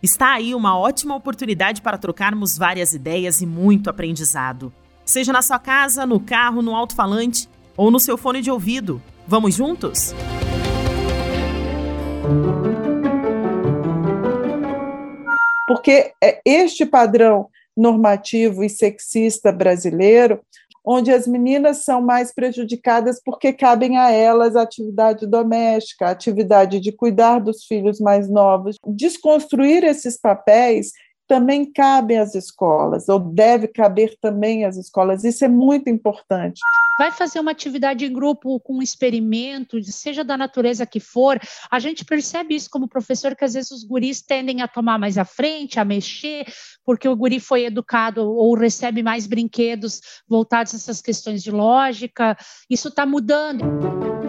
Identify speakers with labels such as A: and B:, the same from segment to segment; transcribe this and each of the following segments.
A: Está aí uma ótima oportunidade para trocarmos várias ideias e muito aprendizado. Seja na sua casa, no carro, no alto-falante ou no seu fone de ouvido. Vamos juntos?
B: Porque é este padrão normativo e sexista brasileiro onde as meninas são mais prejudicadas porque cabem a elas a atividade doméstica, a atividade de cuidar dos filhos mais novos. Desconstruir esses papéis também cabe às escolas, ou deve caber também às escolas. Isso é muito importante.
C: Vai fazer uma atividade em grupo com um experimento, seja da natureza que for, a gente percebe isso como professor, que às vezes os guris tendem a tomar mais à frente, a mexer, porque o guri foi educado ou recebe mais brinquedos voltados a essas questões de lógica. Isso está mudando.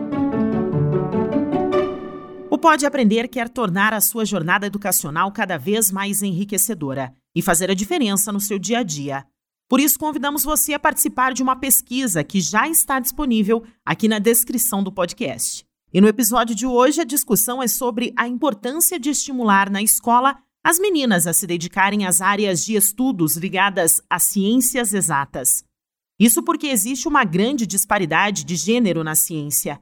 A: Pode Aprender quer tornar a sua jornada educacional cada vez mais enriquecedora e fazer a diferença no seu dia a dia. Por isso, convidamos você a participar de uma pesquisa que já está disponível aqui na descrição do podcast. E no episódio de hoje, a discussão é sobre a importância de estimular na escola as meninas a se dedicarem às áreas de estudos ligadas às ciências exatas. Isso porque existe uma grande disparidade de gênero na ciência.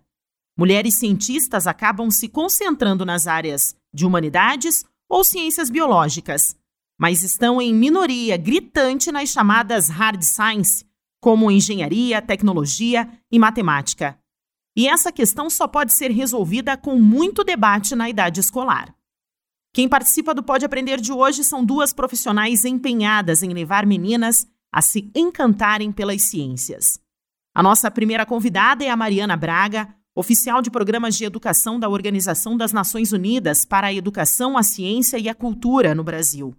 A: Mulheres cientistas acabam se concentrando nas áreas de humanidades ou ciências biológicas, mas estão em minoria gritante nas chamadas hard science, como engenharia, tecnologia e matemática. E essa questão só pode ser resolvida com muito debate na idade escolar. Quem participa do Pode Aprender de hoje são duas profissionais empenhadas em levar meninas a se encantarem pelas ciências. A nossa primeira convidada é a Mariana Braga, oficial de programas de educação da Organização das Nações Unidas para a Educação, a Ciência e a Cultura no Brasil.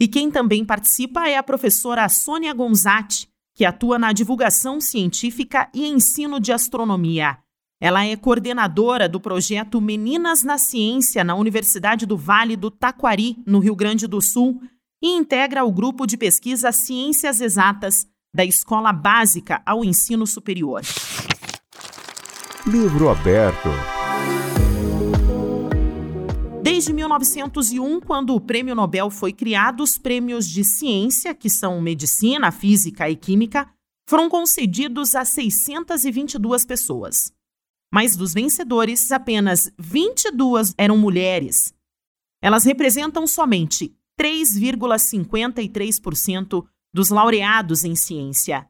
A: E quem também participa é a professora Sônia Gonzatti, que atua na divulgação científica e ensino de astronomia. Ela é coordenadora do projeto Meninas na Ciência na Universidade do Vale do Taquari, no Rio Grande do Sul, e integra o grupo de pesquisa Ciências Exatas da Escola Básica ao Ensino Superior.
D: Livro aberto.
A: Desde 1901, quando o Prêmio Nobel foi criado, os prêmios de ciência, que são medicina, física e química, foram concedidos a 622 pessoas. Mas dos vencedores, apenas 22 eram mulheres. Elas representam somente 3,53% dos laureados em ciência.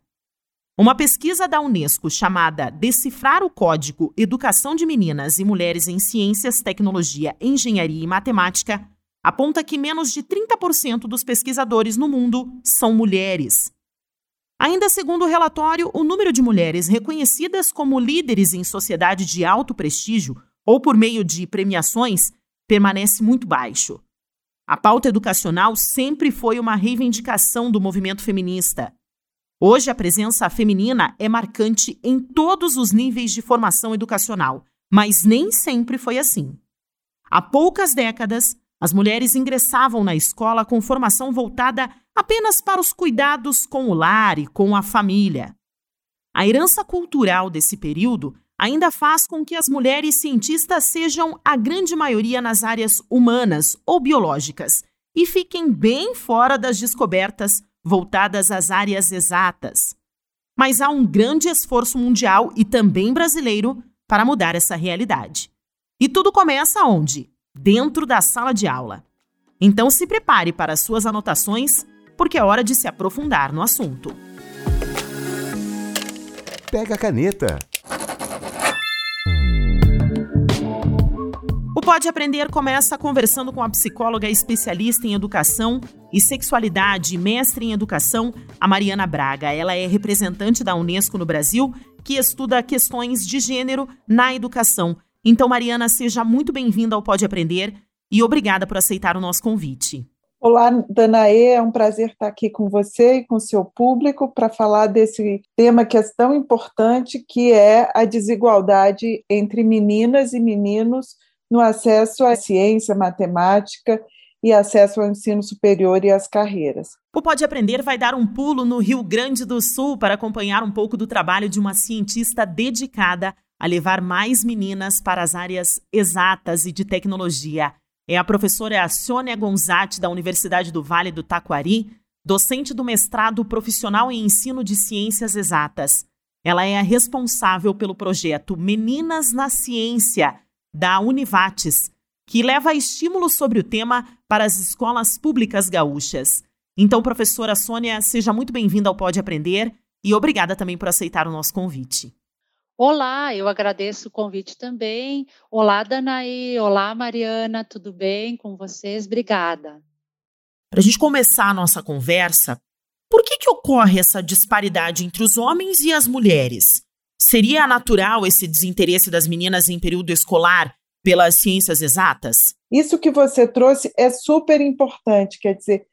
A: Uma pesquisa da Unesco chamada Decifrar o Código Educação de Meninas e Mulheres em Ciências, Tecnologia, Engenharia e Matemática aponta que menos de 30% dos pesquisadores no mundo são mulheres. Ainda segundo o relatório, o número de mulheres reconhecidas como líderes em sociedade de alto prestígio ou por meio de premiações permanece muito baixo. A pauta educacional sempre foi uma reivindicação do movimento feminista. Hoje, a presença feminina é marcante em todos os níveis de formação educacional, mas nem sempre foi assim. Há poucas décadas, as mulheres ingressavam na escola com formação voltada apenas para os cuidados com o lar e com a família. A herança cultural desse período ainda faz com que as mulheres cientistas sejam a grande maioria nas áreas humanas ou biológicas e fiquem bem fora das descobertas voltadas às áreas exatas. Mas há um grande esforço mundial e também brasileiro para mudar essa realidade. E tudo começa onde? Dentro da sala de aula. Então se prepare para suas anotações, porque é hora de se aprofundar no assunto.
D: Pega a caneta.
A: Pode Aprender começa conversando com a psicóloga especialista em educação e sexualidade, mestre em educação, a Mariana Braga. Ela é representante da Unesco no Brasil, que estuda questões de gênero na educação. Então, Mariana, seja muito bem-vinda ao Pode Aprender e obrigada por aceitar o nosso convite.
B: Olá, Danaê, é um prazer estar aqui com você e com seu público para falar desse tema que é tão importante, que é a desigualdade entre meninas e meninos no acesso à ciência, matemática e acesso ao ensino superior e às carreiras.
A: O Pode Aprender vai dar um pulo no Rio Grande do Sul para acompanhar um pouco do trabalho de uma cientista dedicada a levar mais meninas para as áreas exatas e de tecnologia. É a professora Sônia Gonzatti, da Universidade do Vale do Taquari, docente do mestrado profissional em ensino de ciências exatas. Ela é a responsável pelo projeto Meninas na Ciência, da Univates, que leva estímulos sobre o tema para as escolas públicas gaúchas. Então, professora Sônia, seja muito bem-vinda ao Pode Aprender e obrigada também por aceitar o nosso convite.
C: Olá, eu agradeço o convite também. Olá, Danaí. Olá, Mariana. Tudo bem com vocês? Obrigada.
A: Para a gente começar a nossa conversa, por que, que ocorre essa disparidade entre os homens e as mulheres? Seria natural esse desinteresse das meninas em período escolar pelas ciências exatas?
B: Isso que você trouxe é super importante. Quer dizer,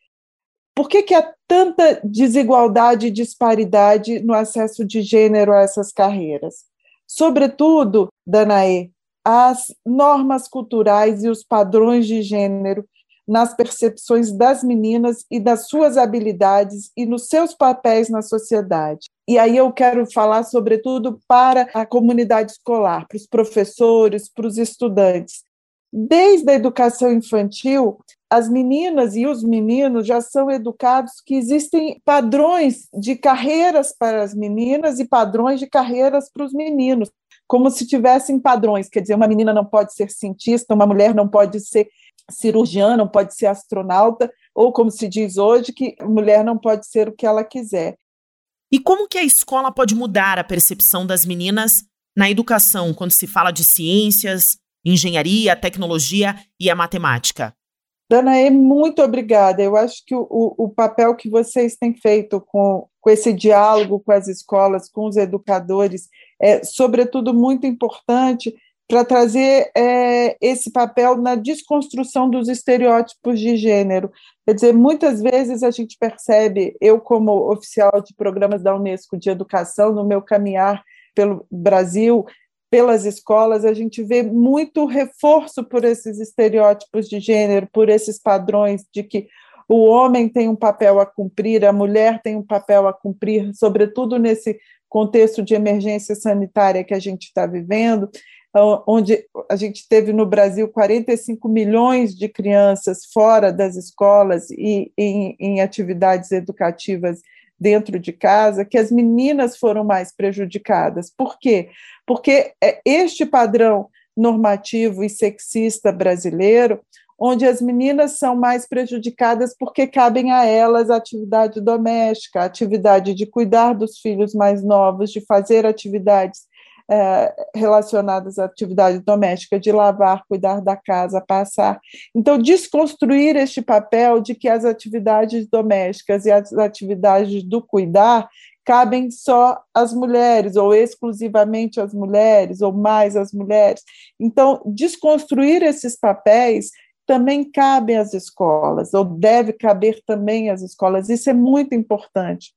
B: por que, que há tanta desigualdade e disparidade no acesso de gênero a essas carreiras? Sobretudo, Danae, as normas culturais e os padrões de gênero nas percepções das meninas e das suas habilidades e nos seus papéis na sociedade. E aí eu quero falar, sobretudo, para a comunidade escolar, para os professores, para os estudantes. Desde a educação infantil, as meninas e os meninos já são educados que existem padrões de carreiras para as meninas e padrões de carreiras para os meninos, como se tivessem padrões, quer dizer, uma menina não pode ser cientista, uma mulher não pode ser cirurgiã, não pode ser astronauta, ou como se diz hoje, que mulher não pode ser o que ela quiser.
A: E como que a escola pode mudar a percepção das meninas na educação quando se fala de ciências, engenharia, tecnologia e a matemática?
B: Danae, muito obrigada. Eu acho que o, o, papel que vocês têm feito com, com esse diálogo com as escolas, com os educadores, é, sobretudo, muito importante para trazer é, esse papel na desconstrução dos estereótipos de gênero. Quer dizer, muitas vezes a gente percebe, eu, como oficial de programas da Unesco de educação, no meu caminhar pelo Brasil, pelas escolas, a gente vê muito reforço por esses estereótipos de gênero, por esses padrões de que o homem tem um papel a cumprir, a mulher tem um papel a cumprir, sobretudo nesse contexto de emergência sanitária que a gente está vivendo, onde a gente teve no Brasil 45 milhões de crianças fora das escolas e em, em atividades educativas dentro de casa, que as meninas foram mais prejudicadas. Por quê? Porque é este padrão normativo e sexista brasileiro, onde as meninas são mais prejudicadas porque cabem a elas a atividade doméstica, a atividade de cuidar dos filhos mais novos, de fazer atividades é, relacionadas à atividade doméstica, de lavar, cuidar da casa, passar. Então, desconstruir este papel de que as atividades domésticas e as atividades do cuidar cabem só às mulheres, ou exclusivamente às mulheres, ou mais às mulheres. Então, desconstruir esses papéis também cabe às escolas, ou deve caber também às escolas. Isso é muito importante.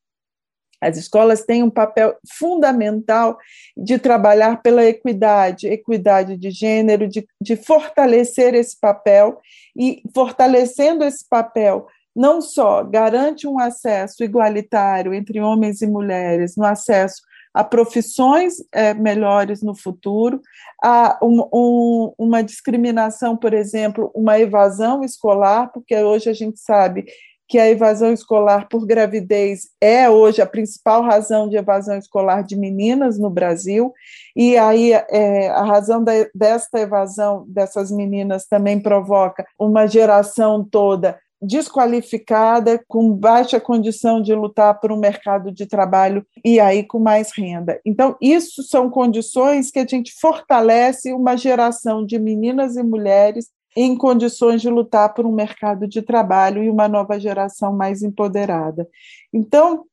B: As escolas têm um papel fundamental de trabalhar pela equidade, equidade de gênero, de, de fortalecer esse papel, e fortalecendo esse papel, não só garante um acesso igualitário entre homens e mulheres, no acesso a profissões é, melhores no futuro, a um, um, uma discriminação, por exemplo, uma evasão escolar, porque hoje a gente sabe que a evasão escolar por gravidez é hoje a principal razão de evasão escolar de meninas no Brasil, e aí é, a razão de, desta evasão dessas meninas também provoca uma geração toda desqualificada, com baixa condição de lutar por um mercado de trabalho e aí com mais renda. Então, isso são condições que a gente fortalece uma geração de meninas e mulheres em condições de lutar por um mercado de trabalho e uma nova geração mais empoderada. Então,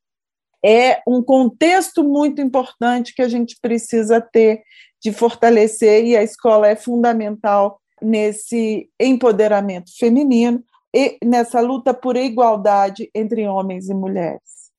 B: é um contexto muito importante que a gente precisa ter de fortalecer, e a escola é fundamental nesse empoderamento feminino. nessa luta por igualdade entre homens e mulheres.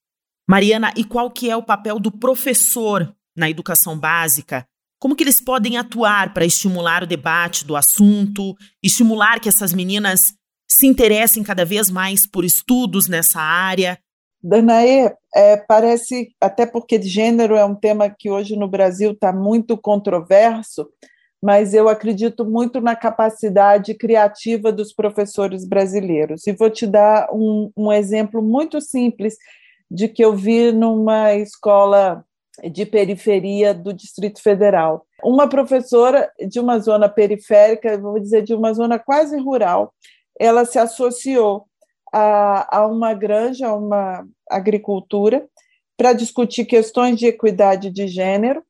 A: Mariana, e qual que é o papel do professor na educação básica? Como que eles podem atuar para estimular o debate do assunto, estimular que essas meninas se interessem cada vez mais por estudos nessa área?
B: Danaê, é, parece, até porque gênero é um tema que hoje no Brasil está muito controverso, mas eu acredito muito na capacidade criativa dos professores brasileiros. E vou te dar um, um exemplo muito simples de que eu vi numa escola de periferia do Distrito Federal. Uma professora de uma zona periférica, vou dizer de uma zona quase rural, ela se associou a, a uma granja, a uma agricultura, para discutir questões de equidade de gênero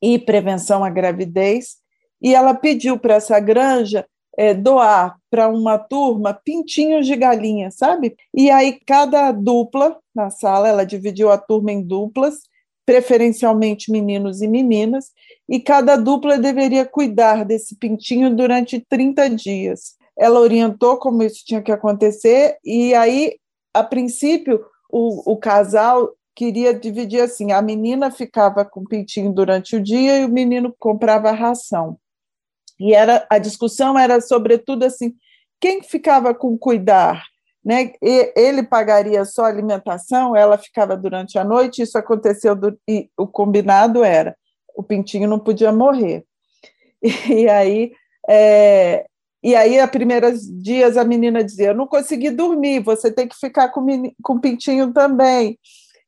B: e prevenção à gravidez, e ela pediu para essa granja é, doar para uma turma pintinhos de galinha, sabe? E aí cada dupla na sala, ela dividiu a turma em duplas, preferencialmente meninos e meninas, e cada dupla deveria cuidar desse pintinho durante 30 dias. Ela orientou como isso tinha que acontecer, e aí, a princípio, o, o casal queria dividir assim: a menina ficava com o pintinho durante o dia e o menino comprava a ração. E era a discussão era sobretudo assim, quem ficava com cuidar, né? E ele pagaria só alimentação, ela ficava durante a noite. Isso aconteceu do, e o combinado era o pintinho não podia morrer. E, aí é, e aí, a primeiros dias, a menina dizia: Eu não consegui dormir, você tem que ficar com, com o pintinho também.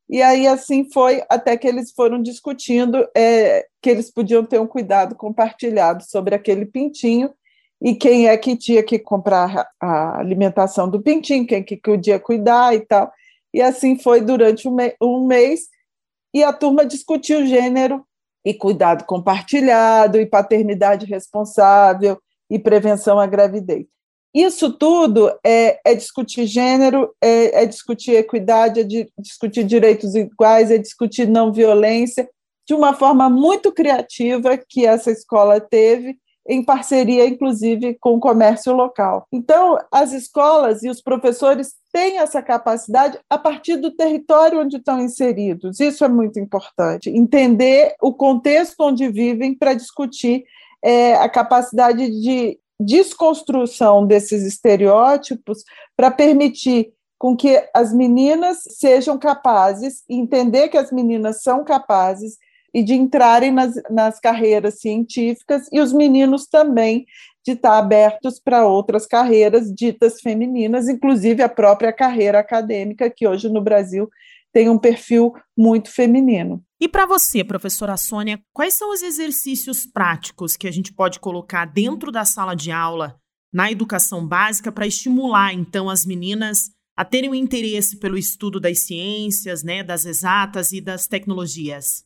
B: E aí assim foi até que eles foram discutindo é, que eles podiam ter um cuidado compartilhado sobre aquele pintinho e quem é que tinha que comprar a alimentação do pintinho, quem que podia cuidar e tal. E assim foi durante um, mês, e a turma discutiu gênero e cuidado compartilhado, e paternidade responsável, e prevenção à gravidez. Isso tudo é, é discutir gênero, é, é, discutir equidade, é discutir direitos iguais, é discutir não violência, de uma forma muito criativa que essa escola teve, em parceria, inclusive, com o comércio local. Então, as escolas e os professores têm essa capacidade a partir do território onde estão inseridos. Isso é muito importante. Entender o contexto onde vivem para discutir é, a capacidade de desconstrução desses estereótipos para permitir com que as meninas sejam capazes, entender que as meninas são capazes e de entrarem nas, nas carreiras científicas e os meninos também de estar abertos para outras carreiras ditas femininas, inclusive a própria carreira acadêmica, que hoje no Brasil tem um perfil muito feminino.
A: E para você, professora Sônia, quais são os exercícios práticos que a gente pode colocar dentro da sala de aula na educação básica para estimular então as meninas a terem um interesse pelo estudo das ciências, né, das exatas e das tecnologias?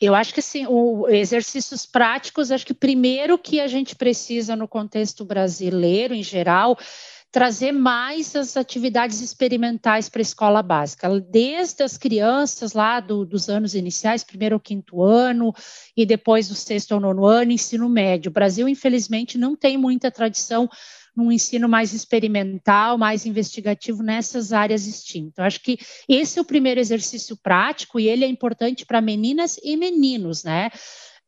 C: Eu acho que assim, o exercícios práticos, acho que primeiro que a gente precisa no contexto brasileiro em geral trazer mais as atividades experimentais para a escola básica, desde as crianças lá do, dos anos iniciais, primeiro ao quinto ano, e depois do sexto ao nono ano, ensino médio. O Brasil, infelizmente, não tem muita tradição num ensino mais experimental, mais investigativo nessas áreas STEAM. Então, acho que esse é o primeiro exercício prático e ele é importante para meninas e meninos, né?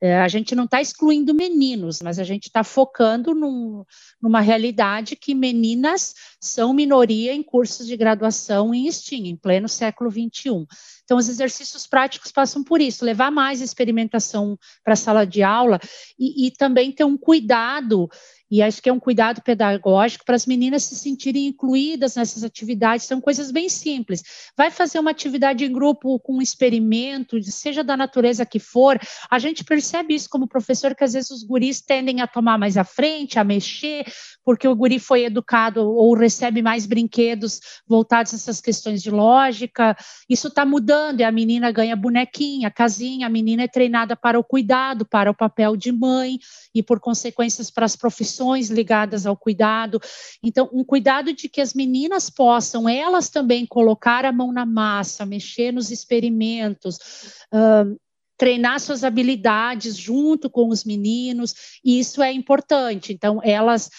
C: É, a gente não está excluindo meninos, mas a gente está focando num, numa realidade que meninas são minoria em cursos de graduação em STEAM, em pleno século XXI. Então, os exercícios práticos passam por isso, levar mais experimentação para a sala de aula e, e também ter um cuidado e acho que é um cuidado pedagógico para as meninas se sentirem incluídas nessas atividades. São coisas bem simples. Vai fazer uma atividade em grupo com um experimento, seja da natureza que for. A gente percebe isso como professor, que às vezes os guris tendem a tomar mais à frente, a mexer, porque o guri foi educado ou recebe mais brinquedos voltados a essas questões de lógica. Isso está mudando, e a menina ganha bonequinha, casinha, a menina é treinada para o cuidado, para o papel de mãe, e por consequências para as profissões ligadas ao cuidado. Então, um cuidado de que as meninas possam, elas também, colocar a mão na massa, mexer nos experimentos, uh, treinar suas habilidades junto com os meninos, e isso é importante. Então, elas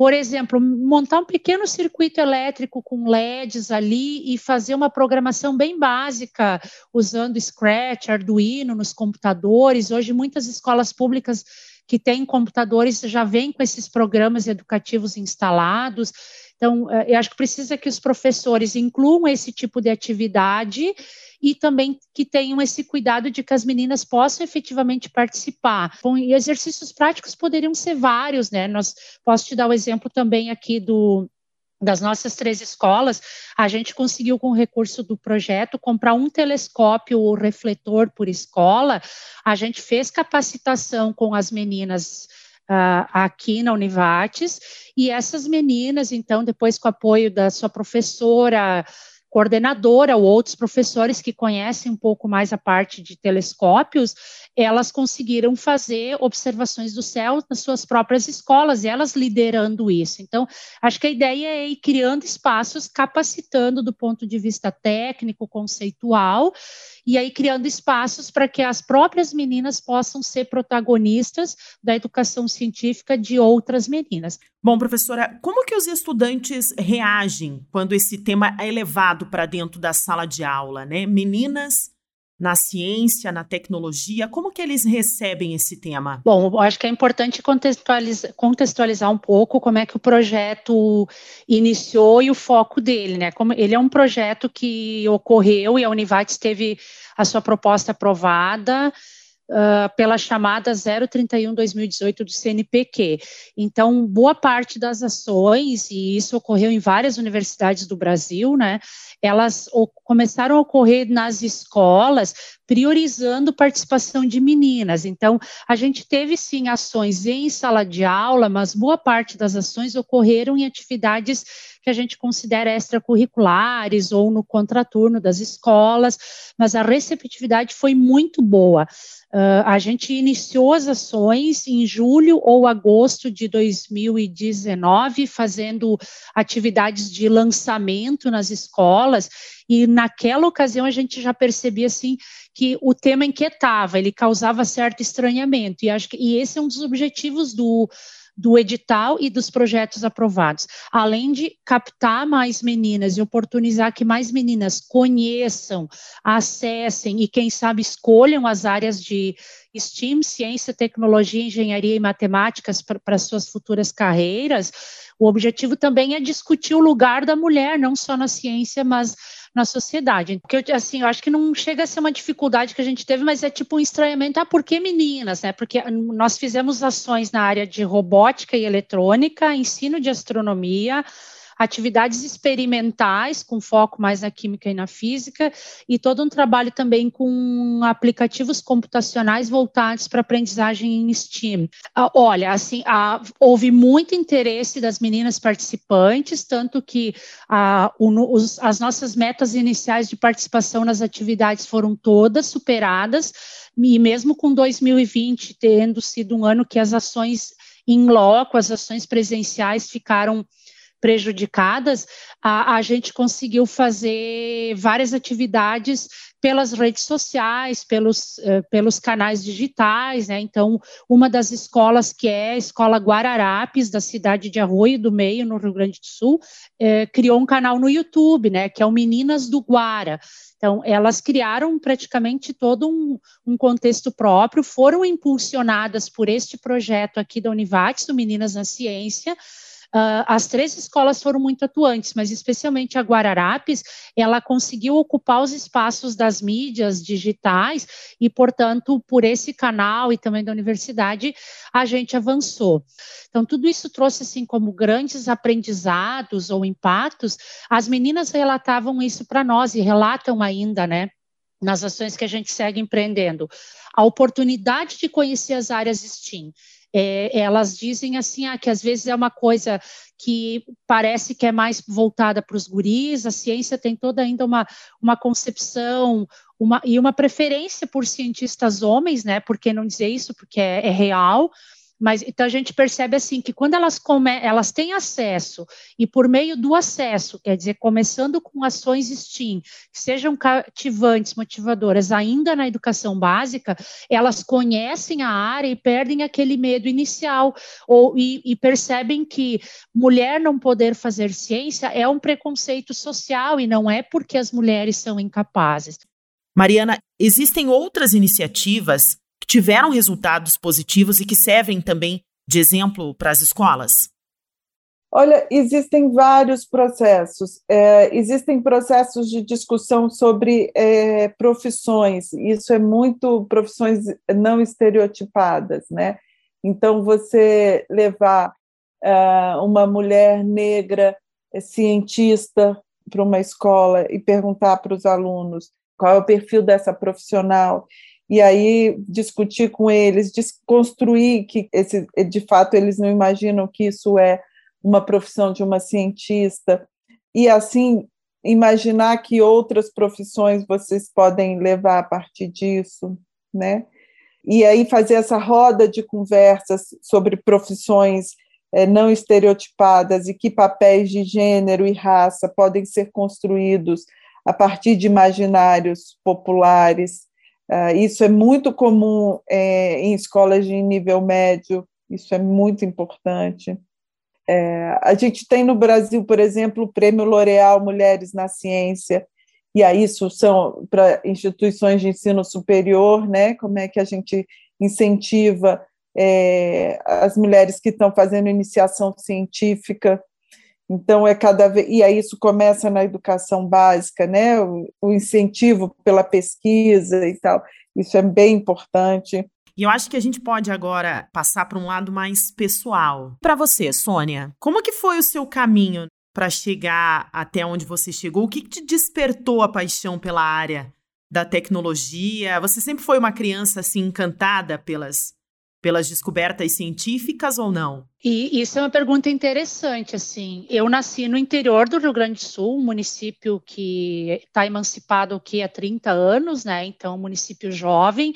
C: por exemplo, montar um pequeno circuito elétrico com LEDs ali e fazer uma programação bem básica, usando Scratch, Arduino nos computadores. Hoje, muitas escolas públicas que têm computadores já vêm com esses programas educativos instalados. Então, eh, eu acho que precisa que os professores incluam esse tipo de atividade e também que tenham esse cuidado de que as meninas possam efetivamente participar. Bom, e exercícios práticos poderiam ser vários, né? Nós posso te dar o exemplo também aqui do das nossas três escolas, a gente conseguiu, com o recurso do projeto, comprar um telescópio ou refletor por escola. A gente fez capacitação com as meninas uh, aqui na Univates, e essas meninas, então, depois com o apoio da sua professora, coordenadora ou outros professores que conhecem um pouco mais a parte de telescópios, elas conseguiram fazer observações do céu nas suas próprias escolas, elas liderando isso. Então, acho que a ideia é ir criando espaços, capacitando do ponto de vista técnico, conceitual, e aí criando espaços para que as próprias meninas possam ser protagonistas da educação científica de outras meninas.
A: Bom, professora, como que os estudantes reagem quando esse tema é levado para dentro da sala de aula, né? Meninas na ciência, na tecnologia, como que eles recebem esse tema?
C: Bom, eu acho que é importante contextualizar, contextualizar um pouco como é que o projeto iniciou e o foco dele, né? Como ele é um projeto que ocorreu e a Univates teve a sua proposta aprovada uh, pela chamada 031-2018 do CNPq. Então, boa parte das ações, e isso ocorreu em várias universidades do Brasil, né, elas começaram a ocorrer nas escolas, priorizando participação de meninas. Então, a gente teve sim ações em sala de aula, mas boa parte das ações ocorreram em atividades que a gente considera extracurriculares ou no contraturno das escolas, mas a receptividade foi muito boa. Uh, a gente iniciou as ações em julho ou agosto de 2019, fazendo atividades de lançamento nas escolas, e naquela ocasião a gente já percebia assim que o tema inquietava, ele causava certo estranhamento, e acho que e esse é um dos objetivos do do edital e dos projetos aprovados, além de captar mais meninas e oportunizar que mais meninas conheçam, acessem e, quem sabe, escolham as áreas de STEAM, ciência, tecnologia, engenharia e matemáticas para suas futuras carreiras. O objetivo também é discutir o lugar da mulher, não só na ciência, mas na sociedade. Porque, assim, eu acho que não chega a ser uma dificuldade que a gente teve, mas é tipo um estranhamento, ah, por que meninas, né? Porque nós fizemos ações na área de robótica e eletrônica, ensino de astronomia, atividades experimentais, com foco mais na química e na física, e todo um trabalho também com aplicativos computacionais voltados para aprendizagem em STEAM. Ah, olha, assim, ah, houve muito interesse das meninas participantes, tanto que ah, o, os, as nossas metas iniciais de participação nas atividades foram todas superadas, e mesmo com 2020 tendo sido um ano que as ações em loco, as ações presenciais ficaram prejudicadas, a, a gente conseguiu fazer várias atividades pelas redes sociais, pelos, uh, pelos canais digitais, né? Então, uma das escolas, que é a Escola Guararapes, da cidade de Arroio do Meio, no Rio Grande do Sul, eh, criou um canal no YouTube, né? Que é o Meninas do Guara. Então, elas criaram praticamente todo um, um, contexto próprio, foram impulsionadas por este projeto aqui da Univates, do Meninas na Ciência, Uh, as três escolas foram muito atuantes, mas especialmente a Guararapes, ela conseguiu ocupar os espaços das mídias digitais e, portanto, por esse canal e também da universidade, a gente avançou. Então, tudo isso trouxe, assim, como grandes aprendizados ou impactos. As meninas relatavam isso para nós e relatam ainda, né? nas ações que a gente segue empreendendo. A oportunidade de conhecer as áreas STEAM é, elas dizem assim ah, que às vezes é uma coisa que parece que é mais voltada para os guris, a ciência tem toda ainda uma, uma concepção uma, e uma preferência por cientistas homens, né? Por que não dizer isso? Porque é, é real, Mas então a gente percebe assim que quando elas, come, elas têm acesso, e por meio do acesso, quer dizer, começando com ações STEAM, que sejam cativantes, motivadoras, ainda na educação básica, elas conhecem a área e perdem aquele medo inicial, ou, e, e percebem que mulher não poder fazer ciência é um preconceito social e não é porque as mulheres são incapazes.
A: Mariana, existem outras iniciativas tiveram resultados positivos e que servem também de exemplo para as escolas?
B: Olha, existem vários processos. É, existem processos de discussão sobre é, profissões. Isso é muito profissões não estereotipadas, né? Então, você levar uh, uma mulher negra é, cientista para uma escola e perguntar para os alunos qual é o perfil dessa profissional e aí discutir com eles, desconstruir que esse, de fato eles não imaginam que isso é uma profissão de uma cientista e assim imaginar que outras profissões vocês podem levar a partir disso, né? E aí fazer essa roda de conversas sobre profissões é, não estereotipadas e que papéis de gênero e raça podem ser construídos a partir de imaginários populares. Uh, isso é muito comum é, em escolas de nível médio, isso é muito importante. É, a gente tem no Brasil, por exemplo, o Prêmio L'Oréal Mulheres na Ciência, e aí isso são para instituições de ensino superior, né? Como é que a gente incentiva é, as mulheres que estão fazendo iniciação científica então, é cada vez. E aí, isso começa na educação básica, né? O, o incentivo pela pesquisa e tal. Isso é bem importante.
A: E eu acho que a gente pode agora passar para um lado mais pessoal. Para você, Sônia, como que foi o seu caminho para chegar até onde você chegou? O que te despertou a paixão pela área da tecnologia? Você sempre foi uma criança assim encantada pelas pelas descobertas científicas ou não?
C: E isso é uma pergunta interessante, assim. Eu nasci no interior do Rio Grande do Sul, um município que está emancipado aqui há 30 anos, né? Então, um município jovem.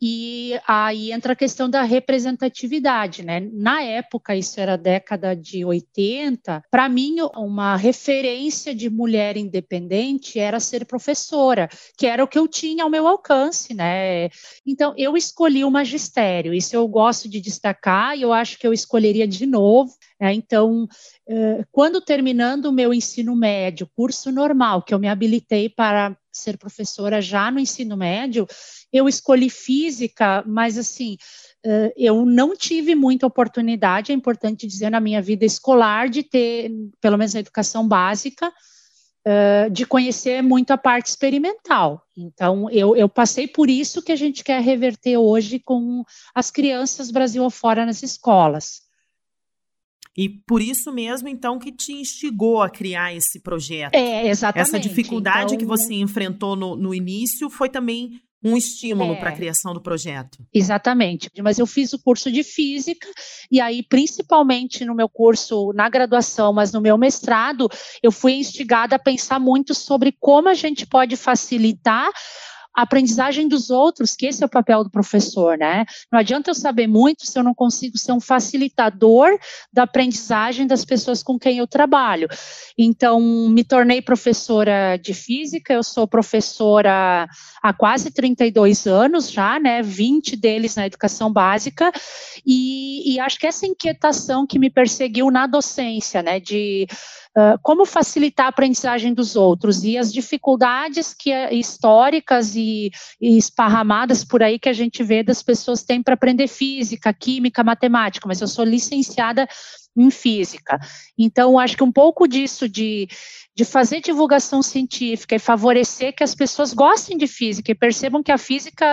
C: E aí entra a questão da representatividade, né? Na época, isso era década de 80, para mim, uma referência de mulher independente era ser professora, que era o que eu tinha ao meu alcance, né? Então, eu escolhi o magistério, isso eu gosto de destacar e eu acho que eu escolheria de novo. Né? Então, eh, quando terminando o meu ensino médio, curso normal, que eu me habilitei para ser professora já no ensino médio, eu escolhi física, mas assim, eu não tive muita oportunidade, é importante dizer, na minha vida escolar, de ter, pelo menos na educação básica, de conhecer muito a parte experimental. Então, eu, eu passei por isso que a gente quer reverter hoje com as crianças Brasil afora nas escolas.
A: E por isso mesmo, então, que te instigou a criar esse projeto.
C: É, exatamente.
A: Essa dificuldade então, que você enfrentou no, no início foi também um estímulo é, para a criação do projeto.
C: Exatamente. Mas eu fiz o curso de física e aí, principalmente no meu curso na graduação, mas no meu mestrado, eu fui instigada a pensar muito sobre como a gente pode facilitar a aprendizagem dos outros, que esse é o papel do professor, né? Não adianta eu saber muito se eu não consigo ser um facilitador da aprendizagem das pessoas com quem eu trabalho. Então, me tornei professora de física, eu sou professora há quase 32 anos já, né? 20 deles na educação básica, e, e acho que essa inquietação que me perseguiu na docência, né? De como facilitar a aprendizagem dos outros e as dificuldades que é, históricas e, e, esparramadas por aí que a gente vê das pessoas têm para aprender física, química, matemática, mas eu sou licenciada em física. Então, acho que um pouco disso de de fazer divulgação científica e favorecer que as pessoas gostem de física e percebam que a física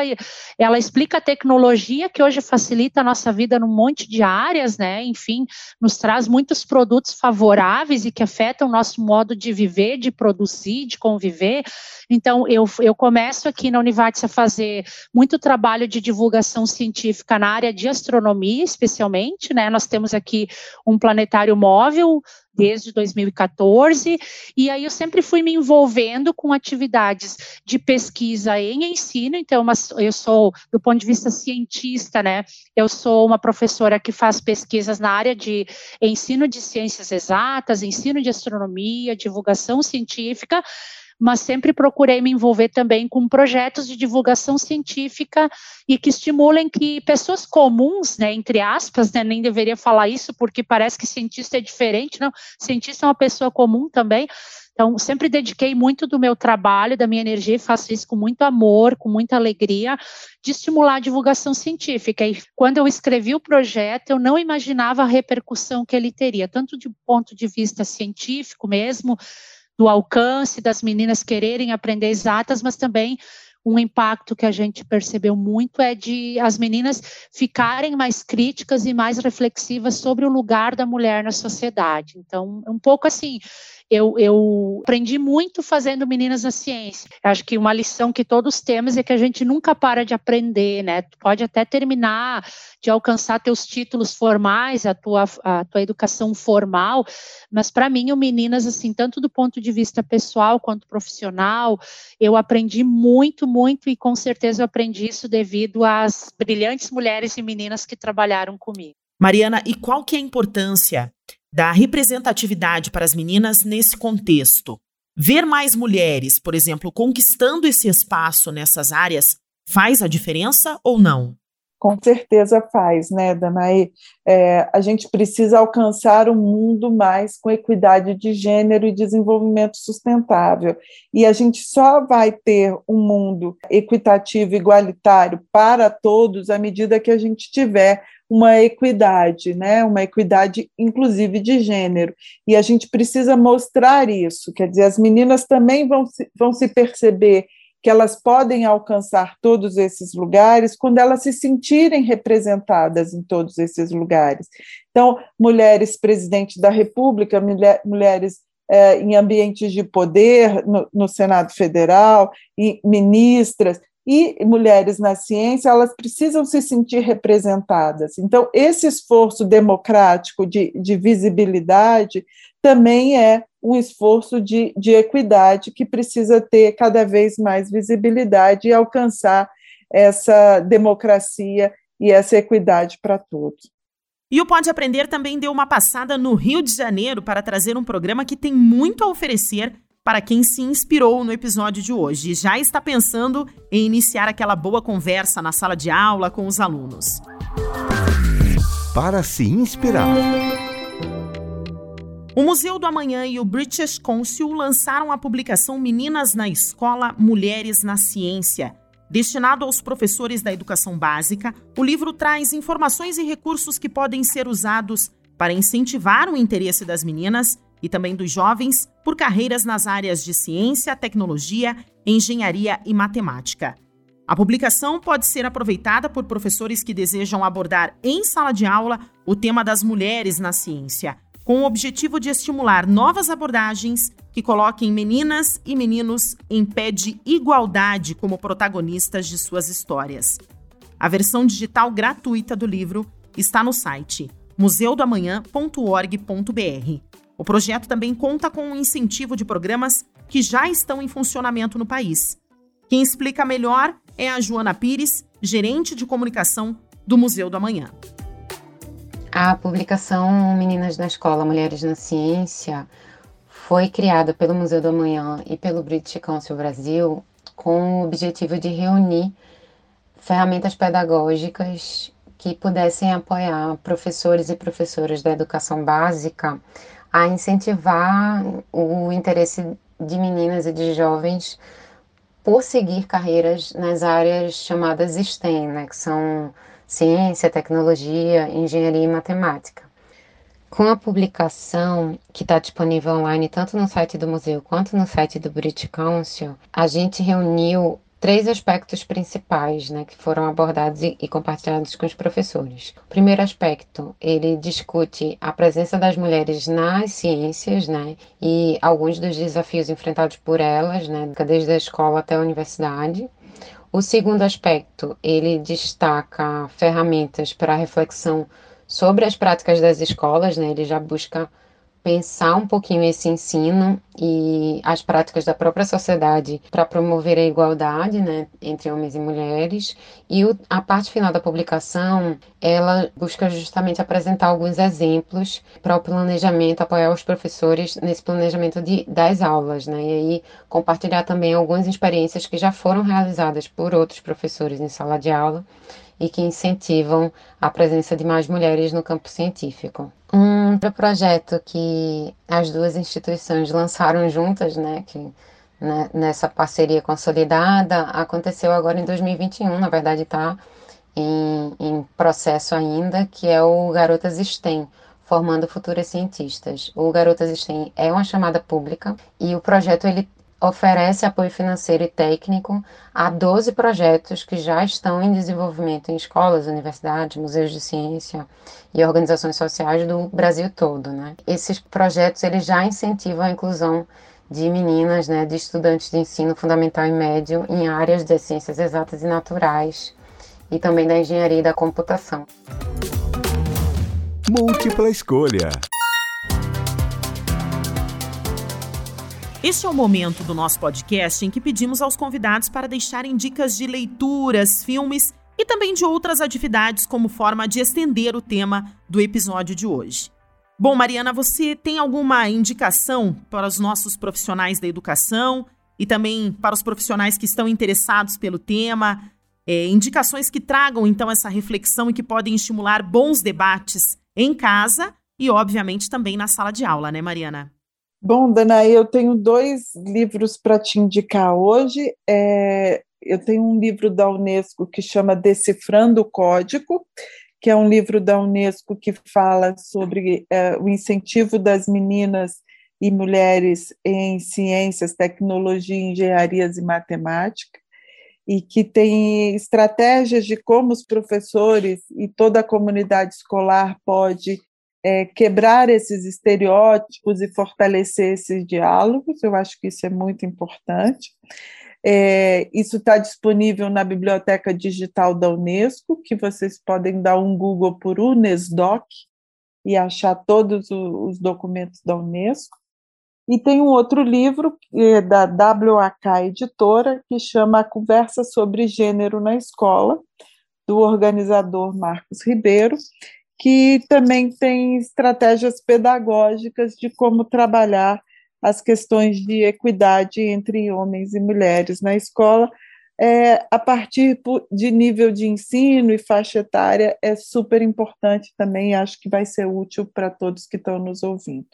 C: ela explica a tecnologia que hoje facilita a nossa vida num monte de áreas, né? Enfim, nos traz muitos produtos favoráveis e que afetam o nosso modo de viver, de produzir, de conviver. Então, eu, eu começo aqui na Univates a fazer muito trabalho de divulgação científica na área de astronomia, especialmente, né? Nós temos aqui um planetário móvel desde 2014, e aí eu sempre fui me envolvendo com atividades de pesquisa em ensino, então eu sou, do ponto de vista cientista, né, eu sou uma professora que faz pesquisas na área de ensino de ciências exatas, ensino de astronomia, divulgação científica, mas sempre procurei me envolver também com projetos de divulgação científica e que estimulem que pessoas comuns, né, entre aspas, né, nem deveria falar isso porque parece que cientista é diferente, não, cientista é uma pessoa comum também, então, sempre dediquei muito do meu trabalho, da minha energia, e faço isso com muito amor, com muita alegria, de estimular a divulgação científica. E quando eu escrevi o projeto, eu não imaginava a repercussão que ele teria, tanto de ponto de vista científico mesmo, do alcance das meninas quererem aprender exatas, mas também um impacto que a gente percebeu muito é de as meninas ficarem mais críticas e mais reflexivas sobre o lugar da mulher na sociedade. Então, é um pouco assim, eu, eu aprendi muito fazendo Meninas na Ciência. Acho que uma lição que todos temos é que a gente nunca para de aprender, né? Tu pode até terminar de alcançar teus títulos formais, a tua, a tua educação formal, mas para mim, o Meninas, assim, tanto do ponto de vista pessoal quanto profissional, eu aprendi muito, muito e com certeza eu aprendi isso devido às brilhantes mulheres e meninas que trabalharam comigo.
A: Mariana, e qual que é a importância da representatividade para as meninas nesse contexto. Ver mais mulheres, por exemplo, conquistando esse espaço nessas áreas faz a diferença ou não?
B: Com certeza faz, né, Danaí? É, a gente precisa alcançar um mundo mais com equidade de gênero e desenvolvimento sustentável. E a gente só vai ter um mundo equitativo, igualitário para todos à medida que a gente tiver uma equidade, né? uma equidade inclusive de gênero. E a gente precisa mostrar isso, quer dizer, as meninas também vão se, vão se perceber que elas podem alcançar todos esses lugares quando elas se sentirem representadas em todos esses lugares. Então, mulheres presidente da República, mulher, mulheres é, em ambientes de poder no, no Senado Federal, e ministras, e mulheres na ciência, elas precisam se sentir representadas. Então, esse esforço democrático de, de visibilidade também é um esforço de, de equidade que precisa ter cada vez mais visibilidade e alcançar essa democracia e essa equidade para todos.
A: E o Pode Aprender também deu uma passada no Rio de Janeiro para trazer um programa que tem muito a oferecer para quem se inspirou no episódio de hoje e já está pensando em iniciar aquela boa conversa na sala de aula com os alunos.
D: Para se inspirar.
A: O Museu do Amanhã e o British Council lançaram a publicação Meninas na Escola, Mulheres na Ciência. Destinado aos professores da educação básica, o livro traz informações e recursos que podem ser usados para incentivar o interesse das meninas e também dos jovens por carreiras nas áreas de ciência, tecnologia, engenharia e matemática. A publicação pode ser aproveitada por professores que desejam abordar em sala de aula o tema das mulheres na ciência, com o objetivo de estimular novas abordagens que coloquem meninas e meninos em pé de igualdade como protagonistas de suas histórias. A versão digital gratuita do livro está no site museudoamanhã.org.br. O projeto também conta com um incentivo de programas que já estão em funcionamento no país. Quem explica melhor é a Joana Pires, gerente de comunicação do Museu do Amanhã.
E: A publicação Meninas na Escola, Mulheres na Ciência foi criada pelo Museu do Amanhã e pelo British Council Brasil com o objetivo de reunir ferramentas pedagógicas que pudessem apoiar professores e professoras da educação básica a incentivar o interesse de meninas e de jovens por seguir carreiras nas áreas chamadas STEM, né, que são ciência, tecnologia, engenharia e matemática. Com a publicação, que está disponível online tanto no site do museu quanto no site do British Council, a gente reuniu três aspectos principais né, que foram abordados e, e, compartilhados com os professores. O primeiro aspecto, ele discute a presença das mulheres nas ciências né, e alguns dos desafios enfrentados por elas, né, desde a escola até a universidade. O segundo aspecto, ele destaca ferramentas para reflexão sobre as práticas das escolas, né? Ele já busca pensar um pouquinho esse ensino e as práticas da própria sociedade para promover a igualdade né, entre homens e mulheres. E o, a parte final da publicação, ela busca justamente apresentar alguns exemplos para o planejamento, apoiar os professores nesse planejamento de, das aulas, né? E aí compartilhar também algumas experiências que já foram realizadas por outros professores em sala de aula e que incentivam a presença de mais mulheres no campo científico. Um projeto que as duas instituições lançaram juntas, né, que né, nessa parceria consolidada, aconteceu agora em 2021, na verdade está em, em processo ainda, que é o Garotas STEM, formando futuras cientistas. O Garotas STEM é uma chamada pública e o projeto ele oferece apoio financeiro e técnico a 12 projetos que já estão em desenvolvimento em escolas, universidades, museus de ciência e organizações sociais do Brasil todo. Né? Esses projetos eles já incentivam a inclusão de meninas, né, de estudantes de ensino fundamental e médio em áreas das ciências exatas e naturais e também da engenharia e da computação.
D: Múltipla escolha.
A: Este é o momento do nosso podcast em que pedimos aos convidados para deixarem dicas de leituras, filmes e também de outras atividades como forma de estender o tema do episódio de hoje. Bom, Mariana, você tem alguma indicação para os nossos profissionais da educação e também para os profissionais que estão interessados pelo tema? É, indicações que tragam então essa reflexão e que podem estimular bons debates em casa e, obviamente, também na sala de aula, né, Mariana?
B: Bom, Danaí, eu tenho dois livros para te indicar hoje. É, eu tenho um livro da Unesco que chama Decifrando o Código, que é um livro da Unesco que fala sobre é, o incentivo das meninas e mulheres em ciências, tecnologia, engenharias e matemática, e que tem estratégias de como os professores e toda a comunidade escolar pode é, quebrar esses estereótipos e fortalecer esses diálogos, eu acho que isso é muito importante. É, isso está disponível na Biblioteca Digital da Unesco, que vocês podem dar um Google por Unesdoc e achar todos os documentos da Unesco. E tem um outro livro é da WAK Editora, que chama A Conversa sobre Gênero na Escola, do organizador Marcos Ribeiro, que também tem estratégias pedagógicas de como trabalhar as questões de equidade entre homens e mulheres na escola, é, a partir de nível de ensino e faixa etária, é super importante também, acho que vai ser útil para todos que estão nos ouvindo.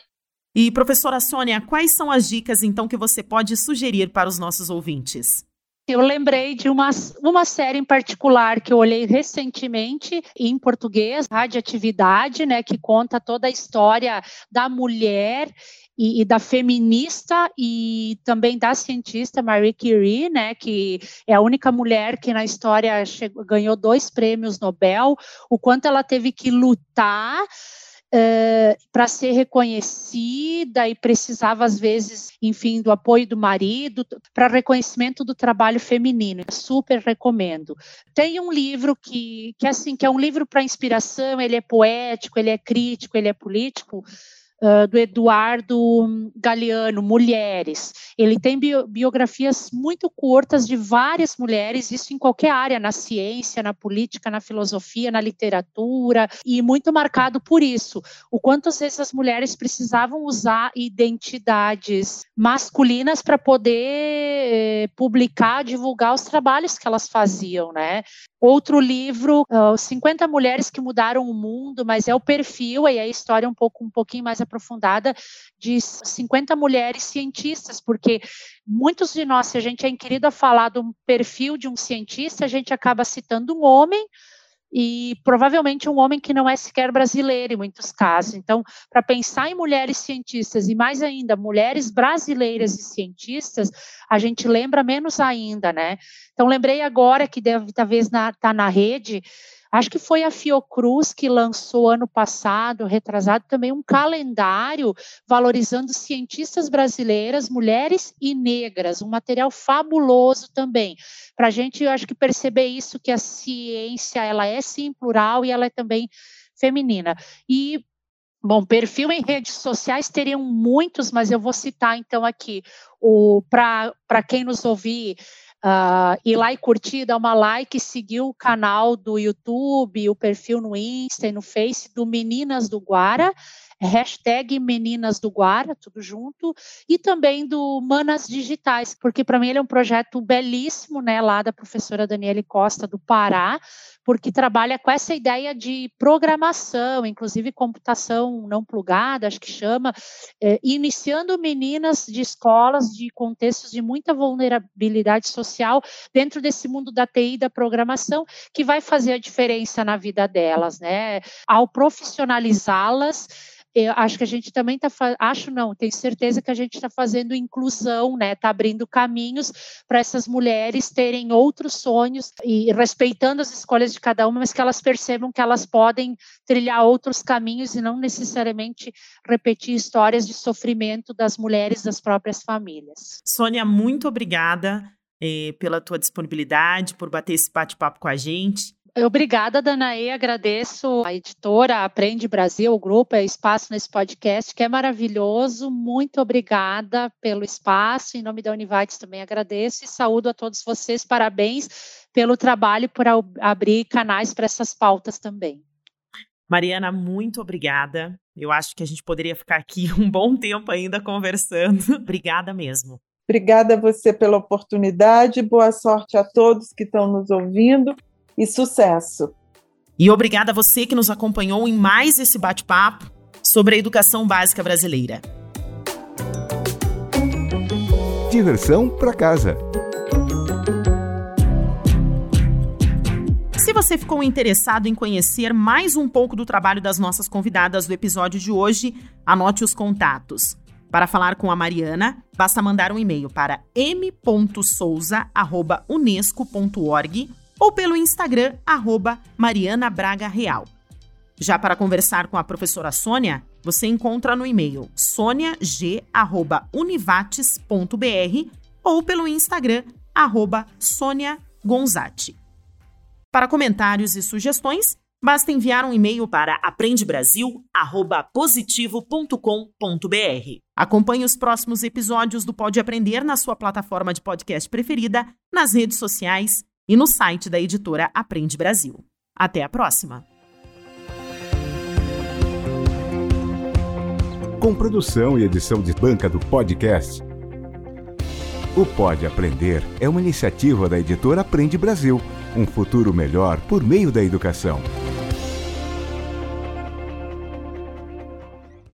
A: E, professora Sônia, quais são as dicas, então, que você pode sugerir para os nossos ouvintes?
C: Eu lembrei de uma, uma série em particular que eu olhei recentemente em português, Radioatividade, né, que conta toda a história da mulher e, e, da feminista e também da cientista Marie Curie, né, que é a única mulher que na história chegou, ganhou dois prêmios Nobel, o quanto ela teve que lutar Uh, para ser reconhecida e precisava, às vezes, enfim, do apoio do marido, para reconhecimento do trabalho feminino. Super recomendo. Tem um livro que, que assim, que é um livro para inspiração, ele é poético, ele é crítico, ele é político, uh, do Eduardo Galeano, Mulheres. Ele tem bio, biografias muito curtas de várias mulheres, isso em qualquer área, na ciência, na política, na filosofia, na literatura, e muito marcado por isso. O quanto às vezes as mulheres precisavam usar identidades masculinas para poder eh, publicar, divulgar os trabalhos que elas faziam, né? Outro livro, uh, 50 Mulheres que Mudaram o Mundo, mas é o perfil e a história um pouco um pouquinho mais aprofundada de 50 mulheres cientistas, porque muitos de nós, se a gente é inquirido a falar do perfil de um cientista, a gente acaba citando um homem, e provavelmente um homem que não é sequer brasileiro em muitos casos. Então, para pensar em mulheres cientistas e mais ainda mulheres brasileiras e cientistas, a gente lembra menos ainda, né? Então, lembrei agora que deve talvez estar tá na rede Acho que foi a Fiocruz que lançou ano passado, retrasado, também um calendário valorizando cientistas brasileiras, mulheres e negras, um material fabuloso também. Para a gente, eu acho que perceber isso, que a ciência, ela é sim plural e ela é também feminina. E Bom, perfil em redes sociais teriam muitos, mas eu vou citar então aqui o para quem nos ouvir uh, ir lá e curtir, dar uma like, seguir o canal do YouTube, o perfil no Insta e no Face do Meninas do Guara hashtag Meninas do Guara, tudo junto, e também do Manas Digitais, porque para mim ele é um projeto belíssimo, né, lá da professora Daniele Costa do Pará, porque trabalha com essa ideia de programação, inclusive computação não plugada, acho que chama, é, iniciando meninas de escolas de contextos de muita vulnerabilidade social dentro desse mundo da TI da programação, que vai fazer a diferença na vida delas, né? Ao profissionalizá-las, eu acho que a gente também está, acho não, tenho certeza que a gente está fazendo inclusão, né? Está abrindo caminhos para essas mulheres terem outros sonhos e respeitando as escolhas de cada uma, mas que elas percebam que elas podem trilhar outros caminhos e não necessariamente repetir histórias de sofrimento das mulheres das próprias famílias.
A: Sônia, muito obrigada eh, pela tua disponibilidade, por bater esse bate-papo com a gente.
C: Obrigada, Danae. Agradeço a editora Aprende Brasil, o grupo, é espaço nesse podcast, que é maravilhoso. Muito obrigada pelo espaço. Em nome da Univates também agradeço e saúdo a todos vocês. Parabéns pelo trabalho por abrir canais para essas pautas também.
A: Mariana, muito obrigada. Eu acho que a gente poderia ficar aqui um bom tempo ainda conversando. obrigada mesmo.
B: Obrigada a você pela oportunidade. Boa sorte a todos que estão nos ouvindo e sucesso.
A: E obrigada a você que nos acompanhou em mais esse bate-papo sobre a educação básica brasileira.
D: Diversão para casa.
A: Se você ficou interessado em conhecer mais um pouco do trabalho das nossas convidadas do episódio de hoje, anote os contatos. Para falar com a Mariana, basta mandar um e-mail para m.souza.unesco.org ou pelo Instagram, arroba Mariana Braga Real. Já para conversar com a professora Sônia, você encontra no e-mail soniag.univates.br ou pelo Instagram, arroba Sônia Gonzatti. Para comentários e sugestões, basta enviar um e-mail para aprendebrasil@positivo.com.br. Acompanhe os próximos episódios do Pode Aprender na sua plataforma de podcast preferida, nas redes sociais e no site da editora Aprende Brasil. Até a próxima!
D: Com produção e edição de banca do podcast. O Pode Aprender é uma iniciativa da editora Aprende Brasil um futuro melhor por meio da educação.